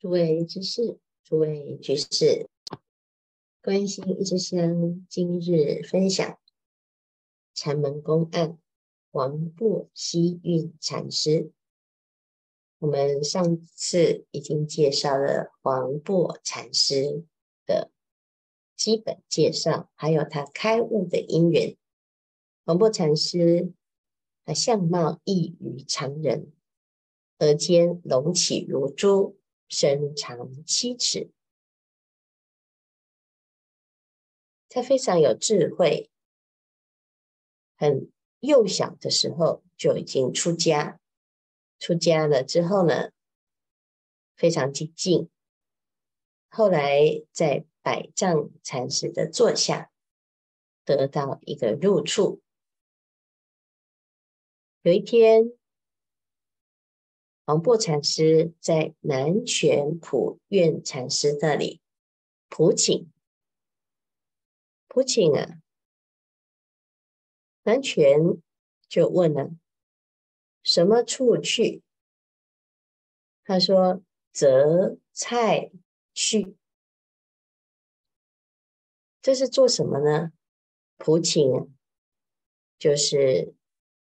诸位居士，诸位居士，观心一支香，今日分享禅门公案，黄檗希运禅师。我们上次已经介绍了黄檗禅师的基本介绍，还有他开悟的因缘。黄檗禅师，他相貌异于常人，额间隆起如珠。身长七尺，他非常有智慧，很幼小的时候就已经出家。出家了之后呢，非常精进。后来在百丈禅师的座下，得到一个入处。有一天。黄檗禅师在南泉普愿禅师那里普请，普请啊，南泉就问了：什么处去？他说：择菜去。这是做什么呢？普请，就是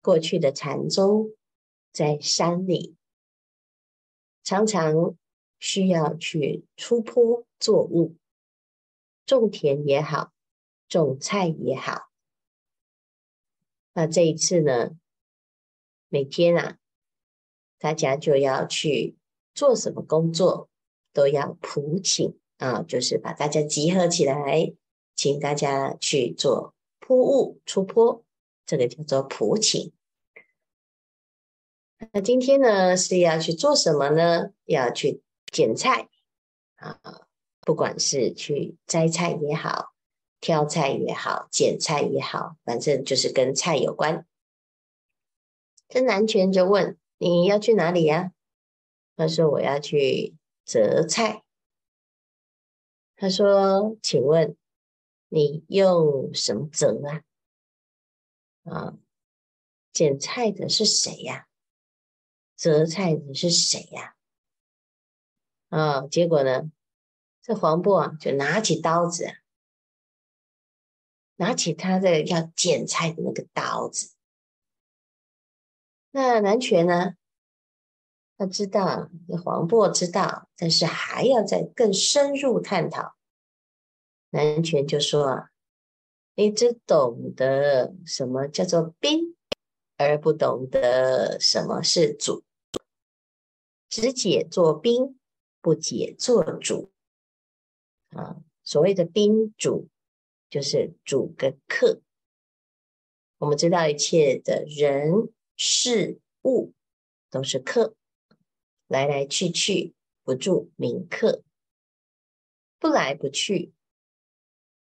过去的禅宗在山里。常常需要去出坡作物，种田也好，种菜也好。那这一次呢，每天啊，大家就要去做什么工作，都要普请啊，就是把大家集合起来，请大家去做铺物出坡，这个叫做普请。那今天呢，是要去做什么呢？要去捡菜啊，不管是去摘菜也好，挑菜也好，捡菜也好，反正就是跟菜有关。这南泉就问：“你要去哪里呀？”他说：“我要去择菜。”他说：“请问你用什么择啊？啊，捡菜的是谁呀？”择菜的是谁呀？啊，结果呢，这黄檗啊，就拿起刀子，拿起他的要剪菜的那个刀子。那南拳呢，他知道，黄渤知道，但是还要再更深入探讨。南拳就说啊，你只懂得什么叫做宾，而不懂得什么是主。只解作宾，不解作主。啊，所谓的宾主，就是主跟客。我们知道一切的人事物都是客，来来去去不住名客，不来不去，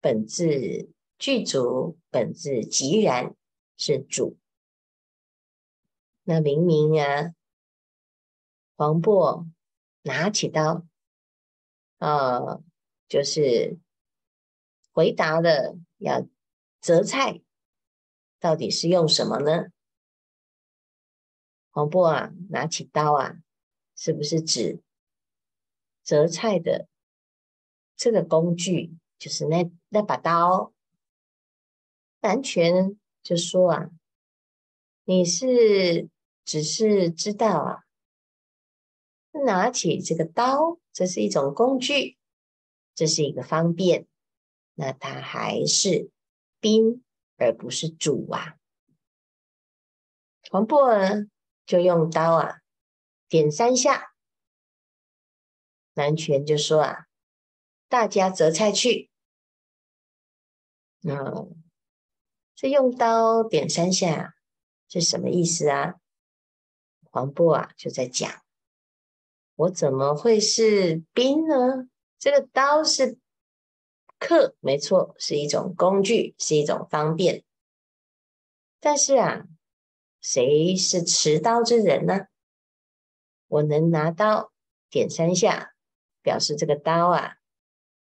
本自具足，本自即然是主。那明明啊。黄渤拿起刀，啊，就是回答了要择菜，到底是用什么呢？黄渤啊，拿起刀啊，是不是指择菜的这个工具？就是那那把刀？南泉就说啊，你是只是知道啊。拿起这个刀，这是一种工具，这是一个方便。那它还是宾，而不是主啊。黄檗呢，就用刀啊，点三下。南泉就说啊，大家择菜去。嗯，这用刀点三下，是什么意思啊？黄檗啊，就在讲。我怎么会是兵呢？这个刀是客，没错，是一种工具，是一种方便。但是啊，谁是持刀之人呢？我能拿刀点三下，表示这个刀啊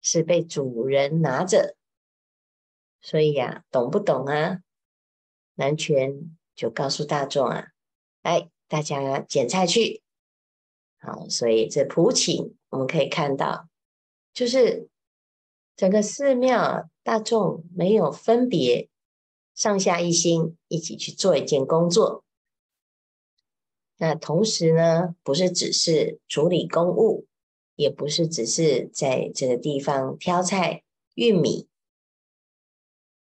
是被主人拿着。所以呀、啊，懂不懂啊？南拳就告诉大众啊，来，大家捡菜去。好，所以这普请我们可以看到，就是整个寺庙大众没有分别，上下一心，一起去做一件工作。那同时呢，不是只是处理公务，也不是只是在这个地方挑菜玉米，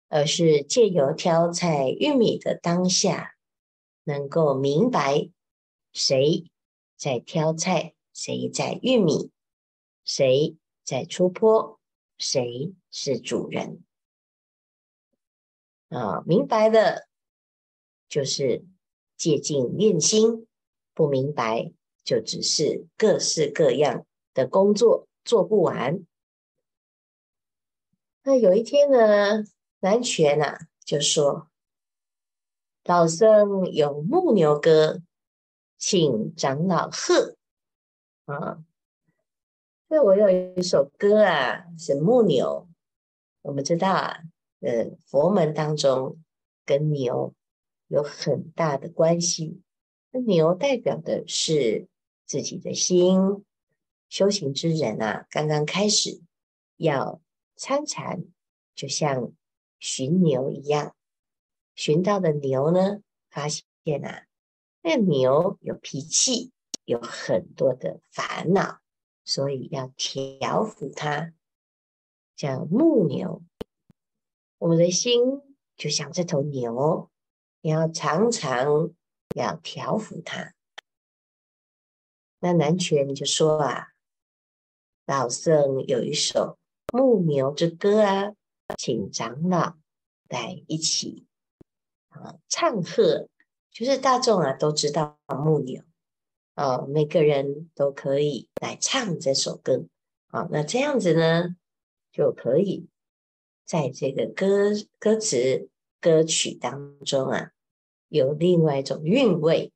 而是借由挑菜玉米的当下，能够明白谁在挑菜，谁在玉米，谁在出坡，谁是主人。啊，明白了就是借镜练心。不明白，就只是各式各样的工作做不完。那有一天呢，南泉啊就说：“老僧有牧牛歌，请长老贺。”啊，那我有一首歌啊，是牧牛。我们知道啊，呃，佛门当中跟牛有很大的关系。那牛代表的是自己的心，修行之人啊，刚刚开始要参禅，就像寻牛一样，寻到的牛呢，发现啊，那牛有脾气，有很多的烦恼，所以要调服它，叫牧牛。我们的心就像这头牛，你要常常。要调服它，那南泉就说啊，老僧有一首牧牛之歌啊，请长老来一起啊唱和，就是大众啊都知道牧牛哦，每个人都可以来唱这首歌啊，那这样子呢就可以在这个歌歌词歌曲当中啊。有另外一种韵味。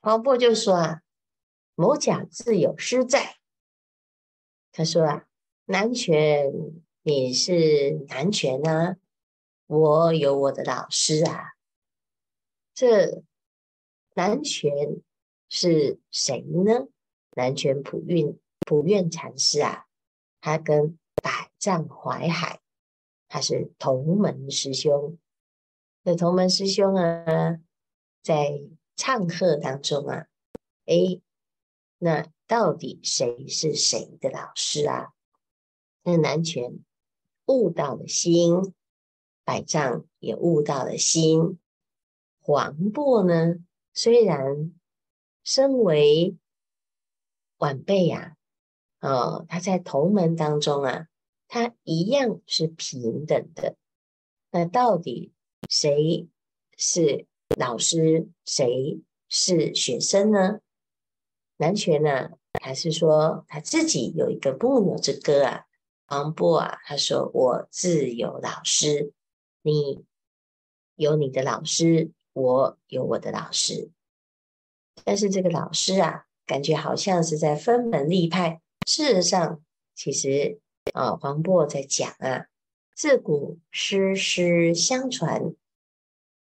黄渤就说啊：“某甲自有师在。”他说啊：“南泉，你是南泉啊，我有我的老师啊。这南泉是谁呢？南泉普运普愿禅师啊，他跟百丈怀海，他是同门师兄。”的同门师兄啊，在唱和当中啊，诶，那到底谁是谁的老师啊？那南泉悟到了心，百丈也悟到了心。黄檗呢，虽然身为晚辈呀，啊，哦，他在同门当中啊，他一样是平等的。那到底？谁是老师？谁是学生呢？南拳呢？还是说他自己有一个牧牛之歌啊？黄檗啊，他说：“我自有老师，你有你的老师，我有我的老师。但是这个老师啊，感觉好像是在分门立派。事实上，其实啊，黄檗在讲啊。”自古师师相传，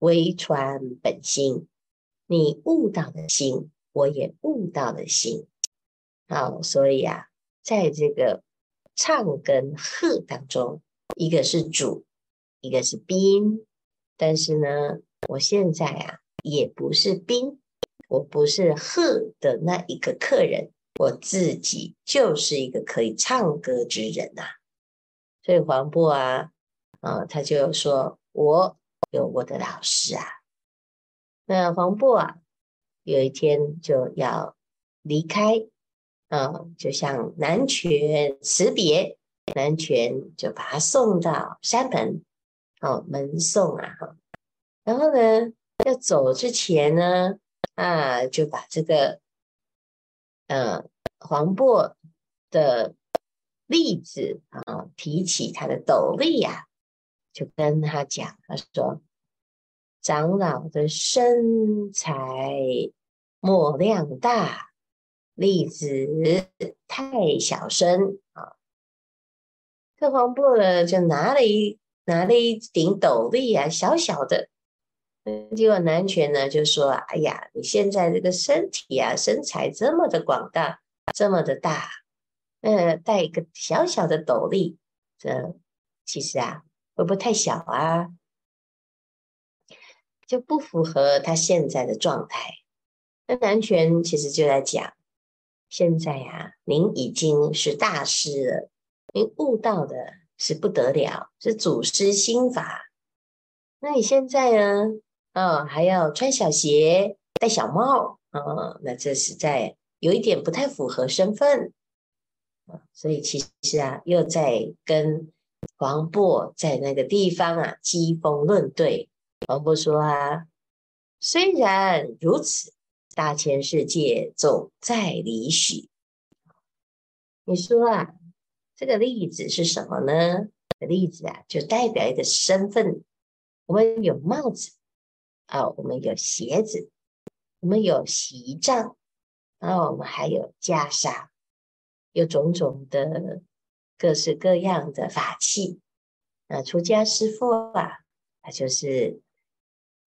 唯传本心。你悟到的心，我也悟到的心。好，所以啊，在这个唱跟和当中，一个是主，一个是宾。但是呢，我现在啊，也不是宾，我不是和的那一个客人，我自己就是一个可以唱歌之人呐、啊。所以黄檗啊，啊，他就说：“我有我的老师啊。”那黄檗啊，有一天就要离开，啊，就向南泉辞别，南泉就把他送到山门，哦，门送啊，然后呢，要走之前呢，啊，就把这个，嗯，黄檗的。例子啊，提起他的斗笠呀，就跟他讲，他说：“长老的身材莫量大，例子太小身啊。”这黄渤呢，就拿了一拿了一顶斗笠啊，小小的。结果南泉呢就说：“哎呀，你现在这个身体啊，身材这么的广大，这么的大，呃，戴一个小小的斗笠，这其实啊，会不会太小啊？就不符合他现在的状态。那南泉其实就在讲，现在呀，您已经是大师了，您悟到的是不得了，是祖师心法。那你现在呢？嗯，还要穿小鞋，戴小帽，哦，那这实在有一点不太符合身份啊。所以其实啊，又在跟黄檗在那个地方啊，机锋论对。黄渤说啊，虽然如此，大千世界总在理许。你说啊，这个例子是什么呢？例子啊，就代表一个身份。我们有帽子啊，我们有鞋子，我们有席帐，然后我们还有袈裟，有种种的各式各样的法器。那出家师父啊，他就是。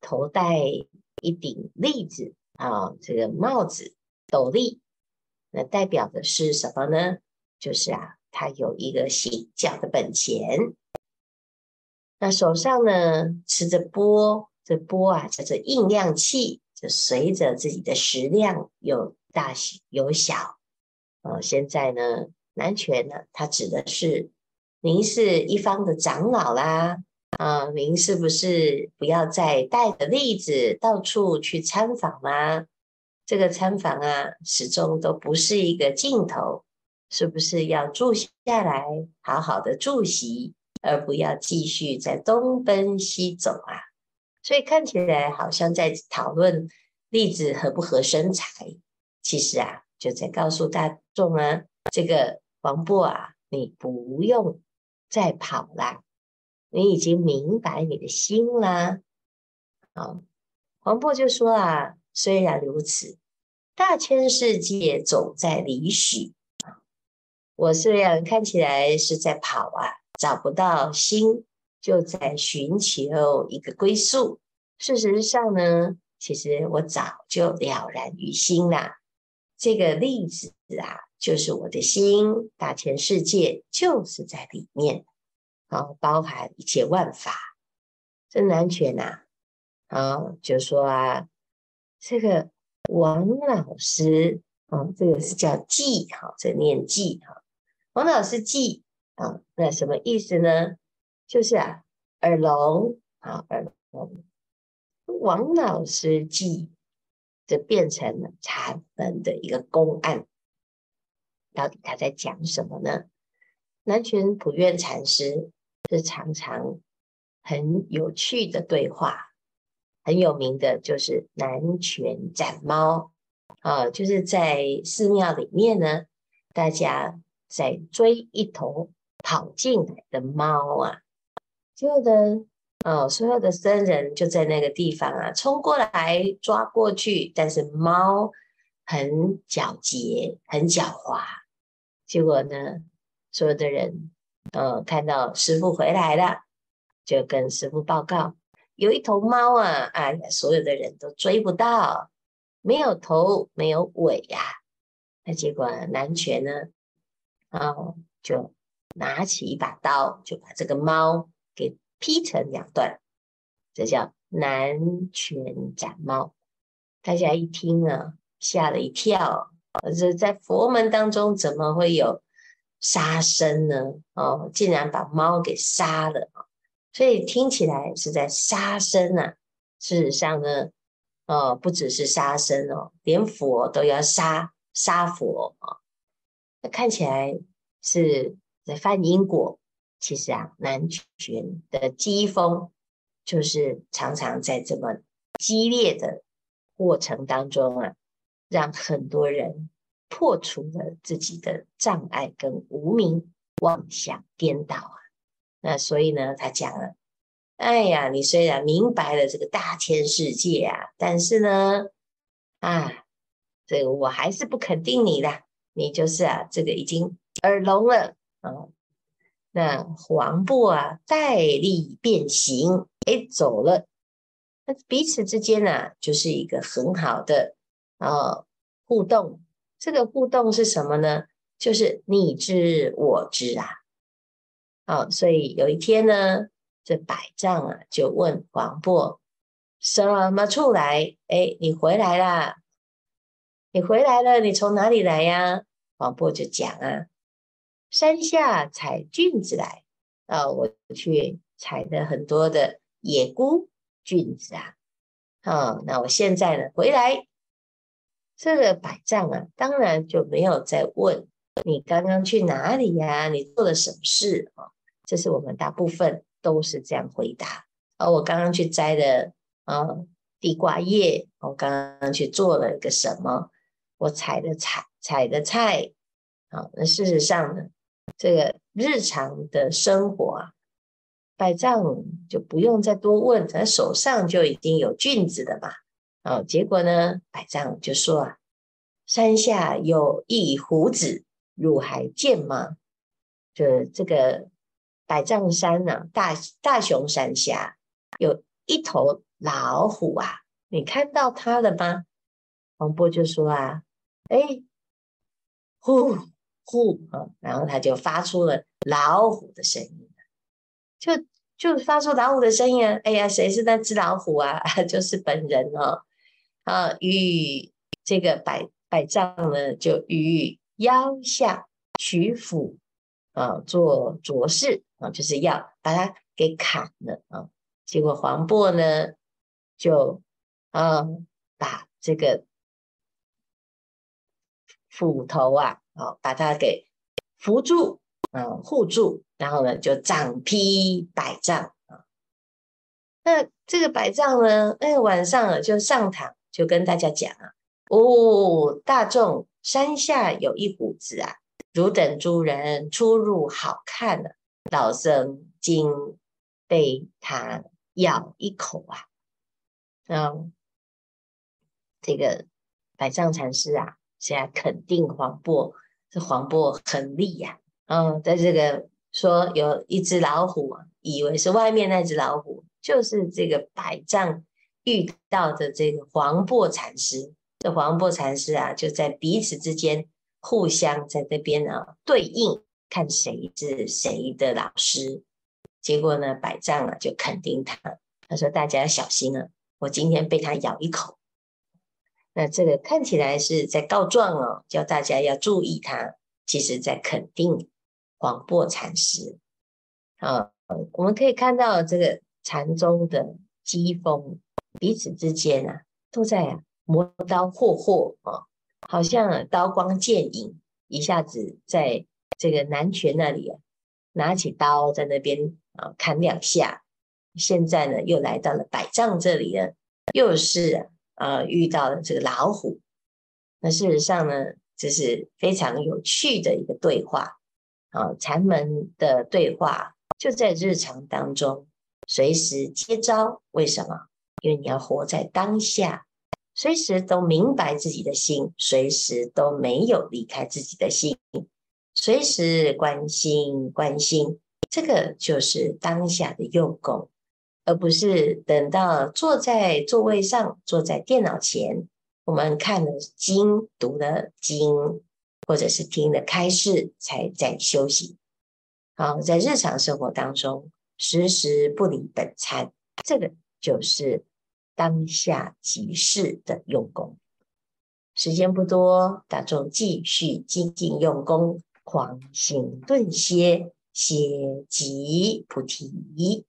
头戴一顶笠子啊，这个帽子斗笠，那代表的是什么呢？就是啊，他有一个行脚的本钱。那手上呢，持着钵，这钵啊叫做应量器，就随着自己的食量有大有小。呃，现在呢，南泉呢，他指的是您是一方的长老啦。啊，您是不是不要再带着例子到处去参访啦？这个参访啊，始终都不是一个尽头，是不是要住下来，好好的住席，而不要继续在东奔西走啊？所以看起来好像在讨论例子合不合身材，其实啊，就在告诉大众啊，这个黄檗啊，你不用再跑啦。你已经明白你的心啦，啊，黄檗就说啊，虽然如此，大千世界总在理许。我虽然看起来是在跑啊，找不到心，就在寻求一个归宿。事实上呢，其实我早就了然于心啦。这个例子啊，就是我的心，大千世界就是在里面。好，包含一切万法，这南泉呐，好，就说啊，这个王老师，啊，这个是叫记，哈，这念记，哈，王老师记，啊，那什么意思呢？就是啊，耳聋，啊，耳聋，王老师偈，就变成了禅门的一个公案，到底他在讲什么呢？南泉普愿禅师。是常常很有趣的对话，很有名的就是南泉斩猫啊，就是在寺庙里面呢，大家在追一头跑进来的猫啊，就的哦，所有的僧人就在那个地方啊，冲过来抓过去，但是猫很狡黠，很狡猾，结果呢，所有的人。嗯，看到师傅回来了，就跟师傅报告，有一头猫啊，哎呀，所有的人都追不到，没有头，没有尾呀、那结果南拳呢，哦，就拿起一把刀，就把这个猫给劈成两段，这叫南拳斩猫。大家一听啊，吓了一跳，这在佛门当中怎么会有？杀生呢？哦，竟然把猫给杀了，所以听起来是在杀生啊。事实上呢，哦，不只是杀生哦，连佛都要杀杀佛啊。那看起来是在犯因果。其实啊，南泉的机锋就是常常在这么激烈的过程当中啊，让很多人。破除了自己的障碍跟无明妄想颠倒啊，那所以呢，他讲了，哎呀，你虽然明白了这个大千世界啊，但是呢，啊，这个我还是不肯定你的，你就是啊，这个已经耳聋了啊。那黄布啊，带笠变形，哎，走了，那彼此之间呢，就是一个很好的啊互动。这个互动是什么呢？就是你知我知啊。好，所以有一天呢，这百丈啊就问黄布：“什么处来？哎，你回来啦！你回来了，你从哪里来呀？”黄布就讲啊：“山下采菌子来啊，我去采了很多的野菇菌子啊。啊，那我现在呢回来。”这个百丈啊，当然就没有再问你刚刚去哪里呀？你做了什么事啊？这是我们大部分都是这样回答。而我刚刚去摘的啊地瓜叶，我刚刚去做了一个什么？我采的菜，采的菜。啊，那事实上呢，这个日常的生活啊，百丈就不用再多问，他手上就已经有菌子了嘛。哦，结果呢，百丈就说啊：“山下有一虎子，汝还见吗？”就这个百丈山呢、啊，大大雄山下有一头老虎啊，你看到它了吗？黄波就说啊：“哎，呼呼啊！”然后他就发出了老虎的声音，就就发出老虎的声音啊！哎呀，谁是那只老虎啊？就是本人哦。啊，与这个百百丈呢，就与腰下取斧啊，做斲事啊，就是要把它给砍了啊。结果黄檗呢，就啊，把这个斧头啊，啊，把它给扶住啊，护住，然后呢，就掌劈百丈啊。那这个百丈呢，哎，晚上就上堂。就跟大家讲啊，哦，大众，山下有一虎子啊，汝等诸人出入好看了，老僧今被他咬一口啊，嗯，这个百丈禅师啊，现在肯定黄檗，这黄檗很厉呀，嗯，在这个说有一只老虎，以为是外面那只老虎，就是这个百丈。遇到的这个黄檗禅师，这黄檗禅师啊，就在彼此之间互相在这边啊对应，看谁是谁的老师。结果呢，百丈啊就肯定他，他说：“大家要小心啊，我今天被他咬一口。”那这个看起来是在告状哦，叫大家要注意他，其实在肯定广播禅师。啊，我们可以看到这个禅宗的机锋。彼此之间啊，都在啊磨刀霍霍啊，好像刀光剑影，一下子在这个南拳那里啊，拿起刀在那边啊砍两下。现在呢，又来到了百丈这里呢，又是呃遇到了这个老虎。那事实上呢，这是非常有趣的一个对话啊，禅门的对话就在日常当中，随时接招。为什么？因为你要活在当下，随时都明白自己的心，随时都没有离开自己的心，随时关心关心，这个就是当下的用功，而不是等到坐在座位上，坐在电脑前，我们看了经、读了经，或者是听了开示，才在休息。好，在日常生活当中，时时不离本参，这个就是。当下即是的用功，时间不多，大众继续精进用功，狂行顿歇，歇即菩提。